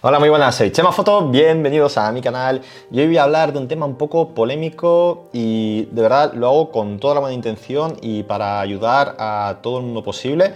Hola, muy buenas, soy Chema Foto, bienvenidos a mi canal. Y hoy voy a hablar de un tema un poco polémico y de verdad lo hago con toda la buena intención y para ayudar a todo el mundo posible.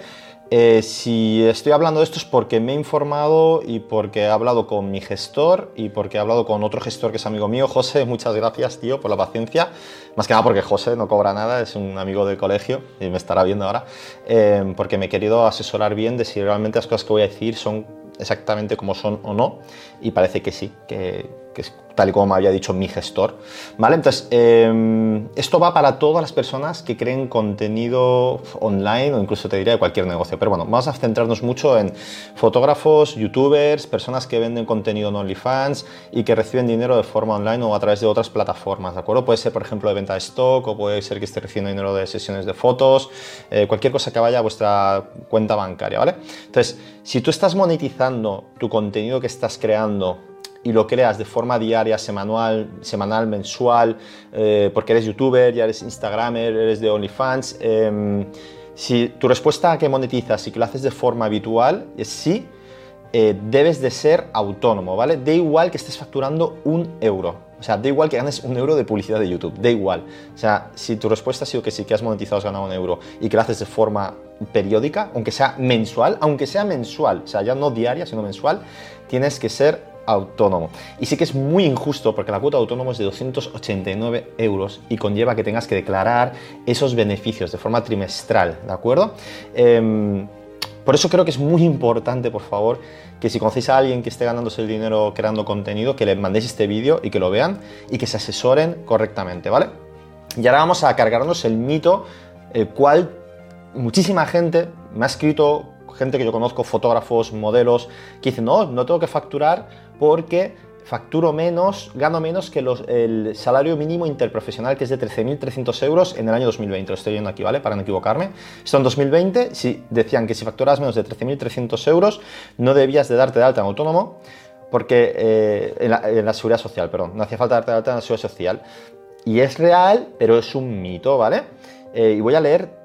Eh, si estoy hablando de esto es porque me he informado y porque he hablado con mi gestor y porque he hablado con otro gestor que es amigo mío, José. Muchas gracias, tío, por la paciencia. Más que nada porque José no cobra nada, es un amigo de colegio y me estará viendo ahora. Eh, porque me he querido asesorar bien de si realmente las cosas que voy a decir son exactamente como son o no, y parece que sí, que, que tal y como me había dicho mi gestor. ¿Vale? Entonces, em, esto va para todas las personas que creen contenido online o incluso te diría de cualquier negocio. Pero bueno, vamos a centrarnos mucho en fotógrafos, youtubers, personas que venden contenido en OnlyFans y que reciben dinero de forma online o a través de otras plataformas, ¿de acuerdo? Puede ser, por ejemplo, de venta de stock o puede ser que esté recibiendo dinero de sesiones de fotos, eh, cualquier cosa que vaya a vuestra cuenta bancaria, ¿vale? Entonces, si tú estás monetizando tu contenido que estás creando y lo creas de forma diaria, semanal, semanal mensual, eh, porque eres youtuber, ya eres instagramer, eres de OnlyFans, em, si tu respuesta a que monetizas y que lo haces de forma habitual es sí, eh, debes de ser autónomo, ¿vale? Da igual que estés facturando un euro. O sea, da igual que ganes un euro de publicidad de YouTube, da igual. O sea, si tu respuesta ha sido que sí que has monetizado, has ganado un euro y que lo haces de forma periódica, aunque sea mensual, aunque sea mensual, o sea, ya no diaria, sino mensual, tienes que ser autónomo. Y sí que es muy injusto porque la cuota autónomo es de 289 euros y conlleva que tengas que declarar esos beneficios de forma trimestral, ¿de acuerdo? Em, por eso creo que es muy importante, por favor, que si conocéis a alguien que esté ganándose el dinero creando contenido, que le mandéis este vídeo y que lo vean y que se asesoren correctamente, ¿vale? Y ahora vamos a cargarnos el mito, el cual muchísima gente me ha escrito gente que yo conozco, fotógrafos, modelos, que dicen, no, no tengo que facturar porque facturo menos, gano menos que el salario mínimo interprofesional, que es de 13.300 euros en el año 2020. Lo estoy viendo aquí, ¿vale? Para no equivocarme. Esto en 2020, si decían que si facturas menos de 13.300 euros, no debías de darte de alta en autónomo, porque eh, en, la, seguridad social, perdón, no hacía falta darte de alta en la seguridad social. Y es real, pero es un mito, ¿vale? Eh, y voy a leer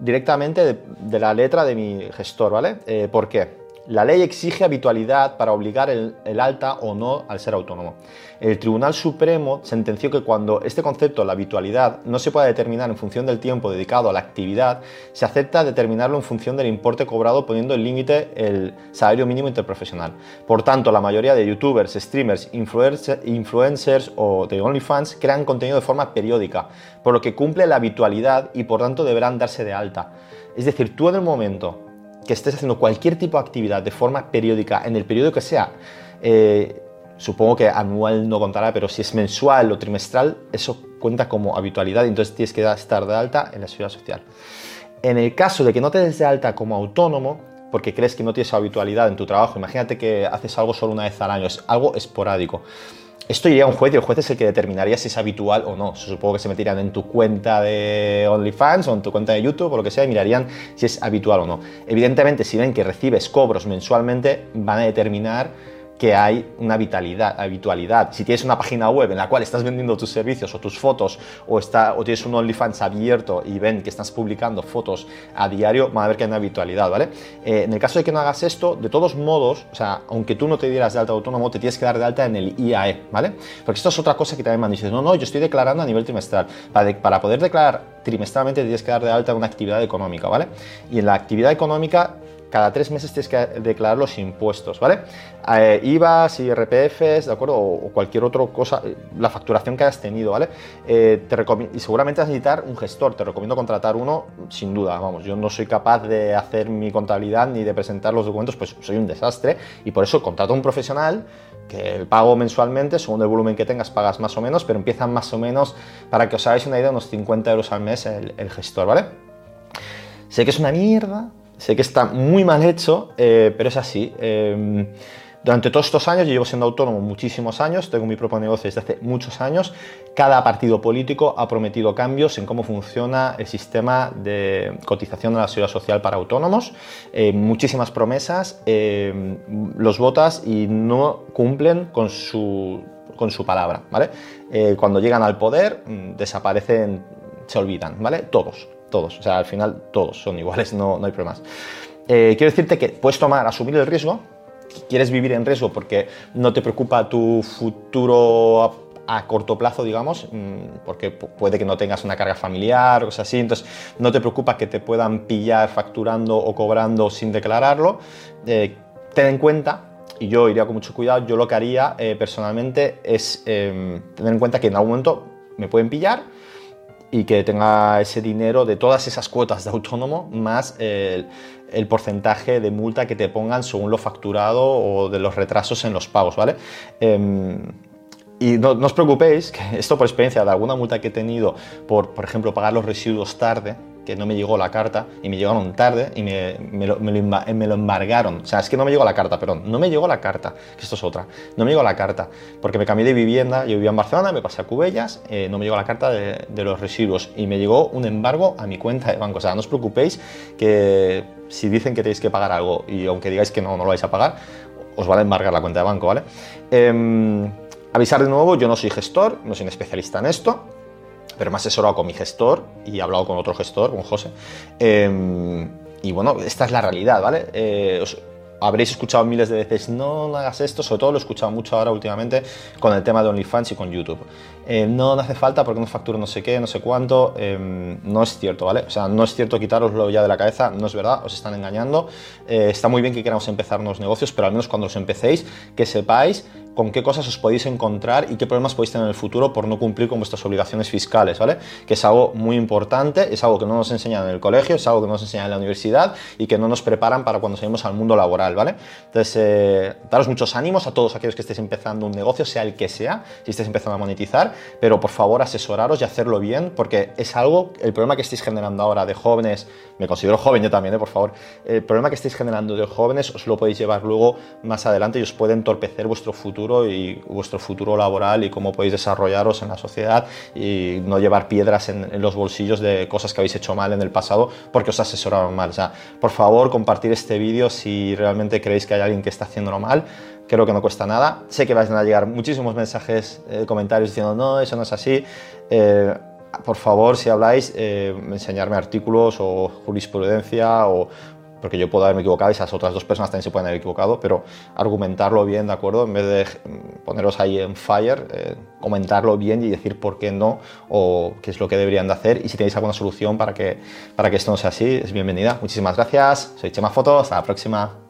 directamente de, la letra de mi gestor, ¿vale? Eh, ¿Por qué? La ley exige habitualidad para obligar el, alta o no al ser autónomo. El Tribunal Supremo sentenció que cuando este concepto, la habitualidad, no se puede determinar en función del tiempo dedicado a la actividad, se acepta determinarlo en función del importe cobrado poniendo el límite el salario mínimo interprofesional. Por tanto, la mayoría de youtubers, streamers, influencers o de OnlyFans crean contenido de forma periódica, por lo que cumple la habitualidad y por tanto deberán darse de alta. Es decir, tú en el momento que estés haciendo cualquier tipo de actividad de forma periódica, en el periodo que sea, eh, supongo que anual no contará, pero si es mensual o trimestral, eso cuenta como habitualidad entonces tienes que estar de alta en la seguridad social. En el caso de que no te des de alta como autónomo, porque crees que no tienes habitualidad en tu trabajo, imagínate que haces algo solo una vez al año, es algo esporádico esto iría a un juez y el juez es el que determinaría si es habitual o no. Supongo que se meterían en tu cuenta de OnlyFans o en tu cuenta de YouTube o lo que sea y mirarían si es habitual o no. Evidentemente, si ven que recibes cobros mensualmente, van a determinar que hay una vitalidad, habitualidad. Si tienes una página web en la cual estás vendiendo tus servicios o tus fotos o, está, o tienes un OnlyFans abierto y ven que estás publicando fotos a diario, van a ver que hay una habitualidad, ¿vale? Eh, en el caso de que no hagas esto, de todos modos, o sea, aunque tú no te dieras de alta autónomo, te tienes que dar de alta en el IAE, ¿vale? Porque esto es otra cosa que también me han dicho, no, no, yo estoy declarando a nivel trimestral. Para, para poder declarar trimestralmente tienes que dar de alta una actividad económica, ¿vale? Y en la actividad económica cada tres meses tienes que declarar los impuestos, ¿vale? Eh, IVAs, IRPFs, ¿de acuerdo? O, cualquier otra cosa, eh, la facturación que hayas tenido, ¿vale? Eh, te y seguramente vas a necesitar un gestor, te recomiendo contratar uno, sin duda, vamos, yo no soy capaz de hacer mi contabilidad ni de presentar los documentos, pues soy un desastre y por eso contrato a un profesional que el pago mensualmente, según el volumen que tengas, pagas más o menos, pero empiezan más o menos, para que os hagáis una idea, unos 50 euros al mes el, el gestor, ¿vale? Sé que es una mierda, Sé que está muy mal hecho, eh, pero es así. Em, durante todos estos años, yo llevo siendo autónomo muchísimos años, tengo mi propio negocio desde hace muchos años. Cada partido político ha prometido cambios en cómo funciona el sistema de cotización de la seguridad social para autónomos. Eh, muchísimas promesas, em, los votas y no cumplen con su, con su palabra. ¿vale? Eh, cuando llegan al poder, mm, desaparecen, se olvidan, ¿vale? Todos todos. O sea, al final todos son iguales, no, no hay problemas. Eh, quiero decirte que puedes tomar, asumir el riesgo quieres vivir en riesgo porque no te preocupa tu futuro a corto plazo, digamos, mm, porque puede que no tengas una carga familiar o cosas así, entonces no te preocupa que te puedan pillar facturando o cobrando sin declararlo. Eh, ten en cuenta, y yo iría con mucho cuidado, yo lo que haría eh, personalmente es em, tener en cuenta que en algún momento me pueden pillar y que tenga ese dinero de todas esas cuotas de autónomo más el, porcentaje de multa que te pongan según lo facturado o de los retrasos en los pagos, ¿vale? Em, y no, os preocupéis, que esto por experiencia de alguna multa que he tenido por, por ejemplo, pagar los residuos tarde, que no me llegó la carta y me llegaron tarde y me, me, lo, me, lo, embargaron. O sea, es que no me llegó la carta, perdón, no me llegó la carta, que esto es otra. No me llegó la carta porque me cambié de vivienda, yo vivía en Barcelona, me pasé a Cubellas, eh, no me llegó la carta de, los residuos y me llegó un embargo a mi cuenta de banco. O sea, no os preocupéis que si dicen que tenéis que pagar algo y aunque digáis que no, no lo vais a pagar, os va a embargar la cuenta de banco, ¿vale? Eh, Avisar de nuevo, yo no soy gestor, no soy un especialista en esto, pero me he asesorado con mi gestor y he hablado con otro gestor, con José. Em, y bueno, esta es la realidad, ¿vale? Eh, habréis escuchado miles de veces, no, hagas esto, sobre todo lo he escuchado mucho ahora últimamente con el tema de OnlyFans y con YouTube. Eh, no, hace falta porque no factura no sé qué, no sé cuánto, em, no es cierto, ¿vale? O sea, no es cierto quitaroslo ya de la cabeza, no es verdad, os están engañando. Eh, está muy bien que queramos empezar nuevos negocios, pero al menos cuando los empecéis, que sepáis con qué cosas os podéis encontrar y qué problemas podéis tener en el futuro por no cumplir con vuestras obligaciones fiscales, ¿vale? Que es algo muy importante, es algo que no nos enseñan en el colegio, es algo que no nos enseñan en la universidad y que no nos preparan para cuando salimos al mundo laboral, ¿vale? Entonces, eh, daros muchos ánimos a todos aquellos que estéis empezando un negocio, sea el que sea, si estáis empezando a monetizar, pero por favor asesoraros y hacerlo bien porque es algo, el problema que estáis generando ahora de jóvenes, me considero joven yo también, ¿eh? por favor, el problema que estáis generando de jóvenes os lo podéis llevar luego más adelante y os puede entorpecer vuestro futuro y vuestro futuro laboral y cómo podéis desarrollaros en la sociedad y no llevar piedras en, los bolsillos de cosas que habéis hecho mal en el pasado porque os asesoraron mal. O sea, por favor, compartir este vídeo si realmente creéis que hay alguien que está haciéndolo mal. Creo que no cuesta nada. Sé que vais a llegar muchísimos mensajes, eh, comentarios diciendo no, eso no es así. Eh, por favor, si habláis, eh, enseñarme artículos o jurisprudencia o, porque yo puedo haberme equivocado y esas otras dos personas también se pueden haber equivocado, pero argumentarlo bien, ¿de acuerdo? En vez de poneros ahí en fire, eh, comentarlo bien y decir por qué no o qué es lo que deberían de hacer y si tenéis alguna solución para que, para que esto no sea así, es bienvenida. Muchísimas gracias, soy Chema Foto, hasta la próxima.